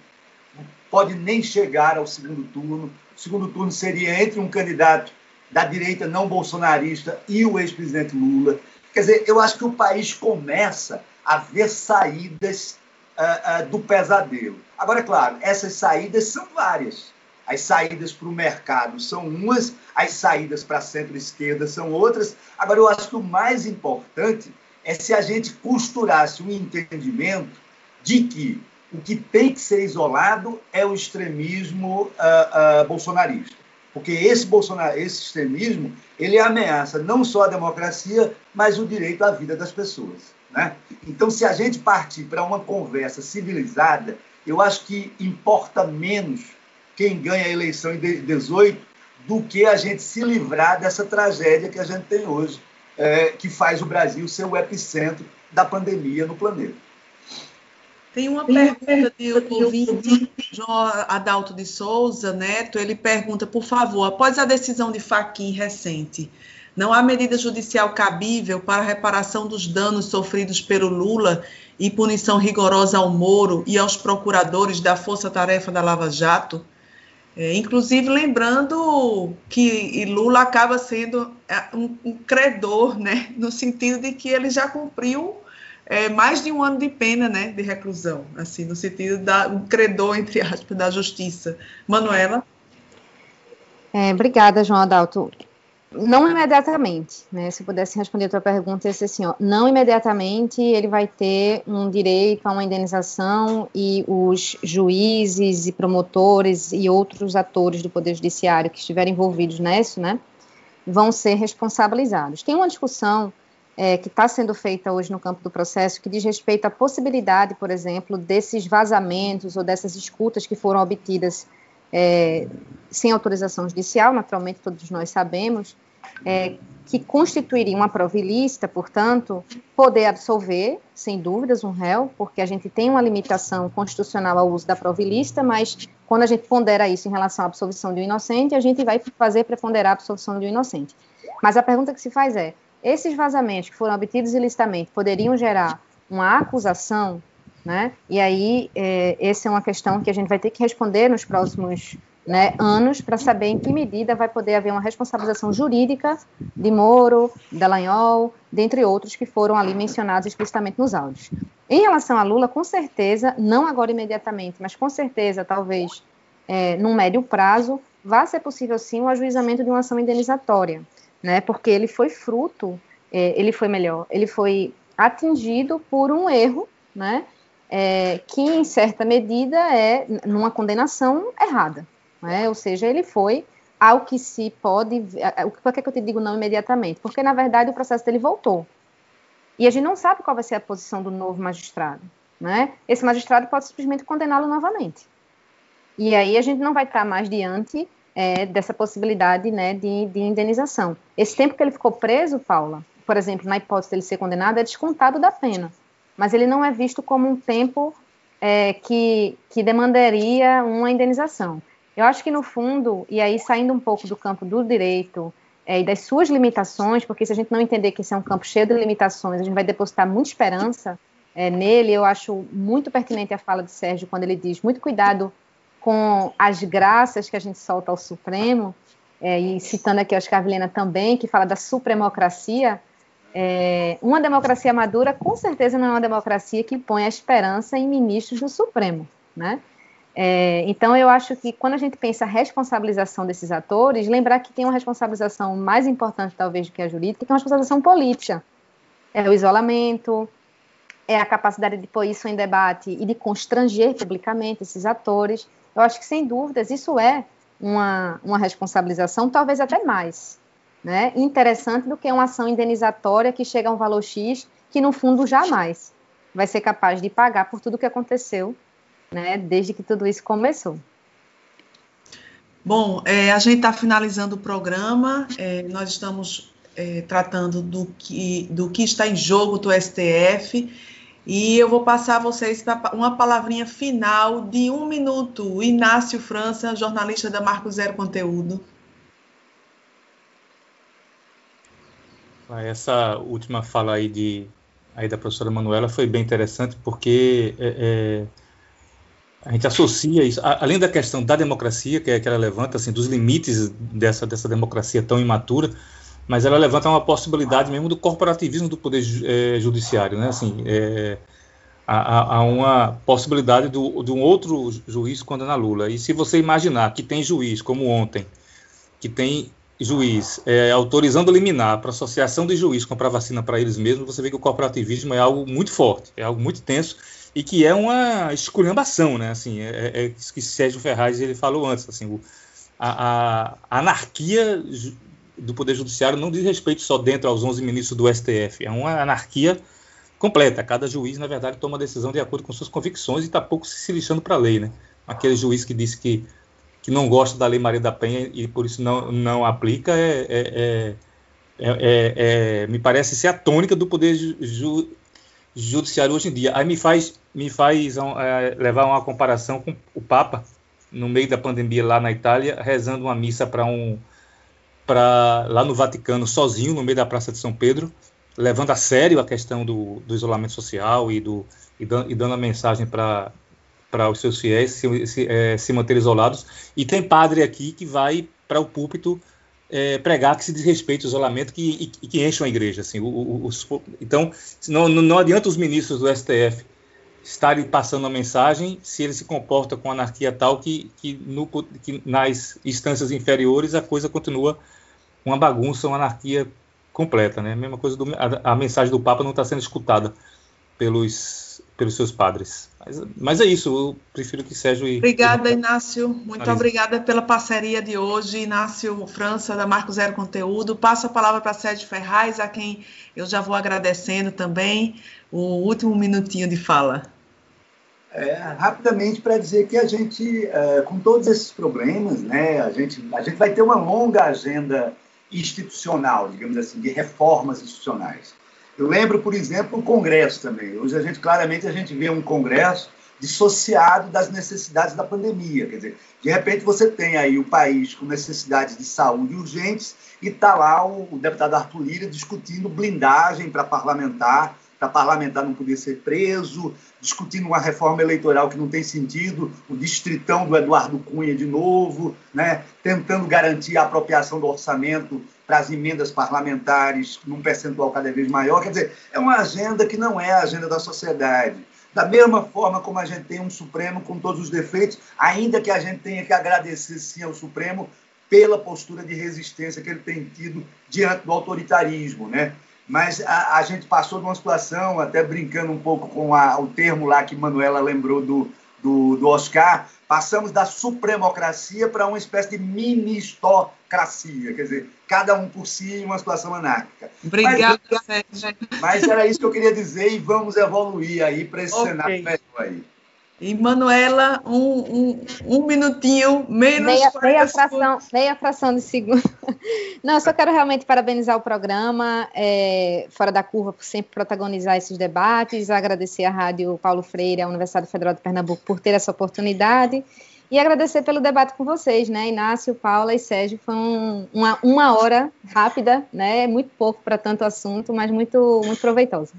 pode nem chegar ao segundo turno. O segundo turno seria entre um candidato da direita não bolsonarista e o ex-presidente Lula. Quer dizer, eu acho que o país começa a ver saídas uh, uh, do pesadelo. Agora, é claro, essas saídas são várias. As saídas para o mercado são umas, as saídas para a centro-esquerda são outras. Agora, eu acho que o mais importante é se a gente costurasse um entendimento de que o que tem que ser isolado é o extremismo uh, uh, bolsonarista. Porque esse, Bolsonar, esse extremismo ele ameaça não só a democracia, mas o direito à vida das pessoas. Né? Então, se a gente partir para uma conversa civilizada, Eu acho que importa menos quem ganha a eleição em 18 do que a gente se livrar dessa tragédia que a gente tem hoje, é, que faz o Brasil ser o epicentro da pandemia no planeta. Tem uma pergunta de um ouvinte, João Adalto de Souza Neto, ele pergunta, por favor, após a decisão de Faquim recente, não há medida judicial cabível para a reparação dos danos sofridos pelo Lula e punição rigorosa ao Moro e aos procuradores da Força Tarefa da Lava Jato? É, inclusive lembrando que Lula acaba sendo é, um, um, credor, né, no sentido de que ele já cumpriu é, mais de um ano de pena, né, de reclusão, assim, no sentido da um credor entre aspas da justiça. Manuela. É, obrigada, João Adalto. Não imediatamente, né? Se pudesse responder a tua pergunta, esse assim, ó, não imediatamente ele vai ter um direito a uma indenização e os juízes e promotores e outros atores do Poder Judiciário que estiverem envolvidos nisso, né, vão ser responsabilizados. Tem uma discussão é, que está sendo feita hoje no campo do processo que diz respeito à possibilidade, por exemplo, desses vazamentos ou dessas escutas que foram obtidas é, sem autorização judicial, naturalmente todos nós sabemos, é, que constituiria uma prova ilícita, portanto, poder absolver, sem dúvidas, um réu, porque a gente tem uma limitação constitucional ao uso da prova ilícita, mas quando a gente pondera isso em relação à absolvição de um inocente, a gente vai fazer preponderar a absolvição de um inocente. Mas a pergunta que se faz é: esses vazamentos que foram obtidos ilicitamente poderiam gerar uma acusação, né? E aí, é, essa é uma questão que a gente vai ter que responder nos próximos né, anos para saber em que medida vai poder haver uma responsabilização jurídica de Moro, Dallagnol, dentre outros que foram ali mencionados explicitamente nos áudios. Em relação a Lula, com certeza, não agora imediatamente, mas com certeza, talvez, é, num médio prazo, vai ser possível sim o ajuizamento de uma ação indenizatória, né, porque ele foi fruto, é, ele foi melhor, ele foi atingido por um erro, né, é, que em certa medida é numa condenação errada, né? Ou seja, ele foi ao que se pode. Por que, que eu te digo não imediatamente? Porque, na verdade, o processo dele voltou. E a gente não sabe qual vai ser a posição do novo magistrado. Né? Esse magistrado pode simplesmente condená-lo novamente. E aí a gente não vai estar mais diante é, dessa possibilidade né, de, de, indenização. Esse tempo que ele ficou preso, Paula, por exemplo, na hipótese de ele ser condenado, é descontado da pena. Mas ele não é visto como um tempo é, que, que demandaria uma indenização. Eu acho que no fundo, e aí saindo um pouco do campo do direito é, e das suas limitações, porque se a gente não entender que esse é um campo cheio de limitações, a gente vai depositar muita esperança é, nele. Eu acho muito pertinente a fala de Sérgio quando ele diz muito cuidado com as graças que a gente solta ao Supremo, é, e citando aqui a Oscar Vilhena também, que fala da supremocracia. É, uma democracia madura, com certeza, não é uma democracia que põe a esperança em ministros do Supremo, né? É, então, eu acho que quando a gente pensa a responsabilização desses atores, lembrar que tem uma responsabilização mais importante, talvez, do que a jurídica, que é uma responsabilização política. É o isolamento, é a capacidade de pôr isso em debate e de constranger publicamente esses atores. Eu acho que, sem dúvidas, isso é uma, uma responsabilização, talvez até mais né, interessante do que uma ação indenizatória que chega a um valor X, que, no fundo, jamais vai ser capaz de pagar por tudo que aconteceu né, desde que tudo isso começou. Bom, é, a gente está finalizando o programa, é, nós estamos é, tratando do que, do que está em jogo do STF, e eu vou passar a vocês uma palavrinha final de um minuto. Inácio França, jornalista da Marco Zero Conteúdo. Ah, essa última fala aí, de, aí da professora Manuela foi bem interessante, porque é, é a gente associa isso, além da questão da democracia, que, é, que ela levanta, assim, dos limites dessa, dessa democracia tão imatura, mas ela levanta uma possibilidade mesmo do corporativismo do poder é, judiciário, né? Assim, é, há, há, uma possibilidade do, de um outro juiz condenar Lula. E se você imaginar que tem juiz, como ontem, que tem juiz é, autorizando liminar para associação de juiz comprar vacina para eles mesmos, você vê que o corporativismo é algo muito forte, é algo muito tenso e que é uma esculhambação, né? Assim, é, é, é isso que Sérgio Ferraz ele falou antes, assim, o, a, a, anarquia do Poder Judiciário não diz respeito só dentro aos 11 ministros do STF, é uma anarquia completa. Cada juiz, na verdade, toma a decisão de acordo com suas convicções e está pouco se lixando para a lei, né? Aquele juiz que disse que, que não gosta da Lei Maria da Penha e por isso não, não aplica é, é, é, é me parece ser a tônica do poder ju, judiciário hoje em dia. Aí me faz, me faz levar uma comparação com o Papa, no meio da pandemia lá na Itália, rezando uma missa para um para lá no Vaticano sozinho no meio da Praça de São Pedro, levando a sério a questão do, do isolamento social e do e, dando, e dando a mensagem para para os seus fiéis se, se, é, se, manter isolados. E tem padre aqui que vai para o púlpito é, pregar que se desrespeite o isolamento que, e, que a igreja. Assim, o, os, então, não, não adianta os ministros do STF estarem passando a mensagem se ele se comporta com anarquia tal que, que, no, que nas instâncias inferiores a coisa continua uma bagunça, uma anarquia completa, né? A mesma coisa do, a, a mensagem do Papa não está sendo escutada pelos pelos seus padres. Mas, mas, é isso, eu prefiro que Sérgio e. Obrigada, Inácio. Muito Marisa. obrigada pela parceria de hoje. Inácio França, da Marco Zero Conteúdo. Passo a palavra para Sérgio Ferraz, a quem eu já vou agradecendo também o último minutinho de fala. É, rapidamente para dizer que a gente, é, com todos esses problemas, né, a gente, a gente vai ter uma longa agenda institucional, digamos assim, de reformas institucionais. Eu lembro, por exemplo, o Congresso também. Hoje a gente claramente a gente vê um Congresso dissociado das necessidades da pandemia. Quer dizer, de repente você tem aí o país com necessidades de saúde urgentes e está lá o, o deputado Arthur Lira discutindo blindagem para parlamentar, para parlamentar não poder ser preso, discutindo uma reforma eleitoral que não tem sentido, o distritão do Eduardo Cunha de novo, né? tentando garantir a apropriação do orçamento para as emendas parlamentares num percentual cada vez maior. Quer dizer, é uma agenda que não é a agenda da sociedade. Da mesma forma como a gente tem um Supremo com todos os defeitos, ainda que a gente tenha que agradecer sim ao Supremo pela postura de resistência que ele tem tido diante do autoritarismo, né? Mas a, a gente passou de uma situação, até brincando um pouco com a, o termo lá que Manuela lembrou do, do, do Oscar, passamos da supremocracia para uma espécie de ministocracia, quer dizer, cada um por si em uma situação anárquica. Obrigada, Sérgio. Mas era isso que eu queria dizer e vamos evoluir aí para esse okay. cenário melhor aí. E Manuela, um, um, um minutinho, menos meia, meia fração, meia fração de segundo. Não, eu só quero realmente parabenizar o programa, é, Fora da Curva, por sempre protagonizar esses debates, agradecer à Rádio Paulo Freire, à Universidade Federal de Pernambuco, por ter essa oportunidade, e agradecer pelo debate com vocês, né? Inácio, Paula e Sérgio, foi um, uma, uma hora rápida, né? Muito pouco para tanto assunto, mas muito, muito proveitosa.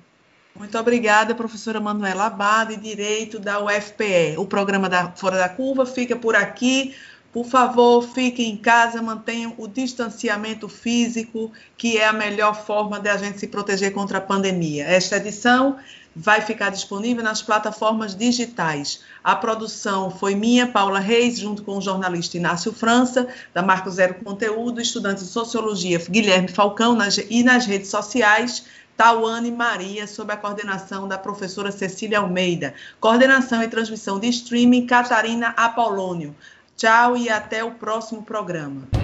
Muito obrigada, professora Manuela Abade, Direito da UFPE. O programa da Fora da Curva fica por aqui. Por favor, fiquem em casa, mantenham o distanciamento físico, que é a melhor forma de a gente se proteger contra a pandemia. Esta edição vai ficar disponível nas plataformas digitais. A produção foi minha, Paula Reis, junto com o jornalista Inácio França, da Marco Zero Conteúdo, estudante de Sociologia Guilherme Falcão, nas, e nas redes sociais Tauane Maria, sob a coordenação da professora Cecília Almeida. Coordenação e transmissão de streaming, Catarina Apolônio. Tchau e até o próximo programa.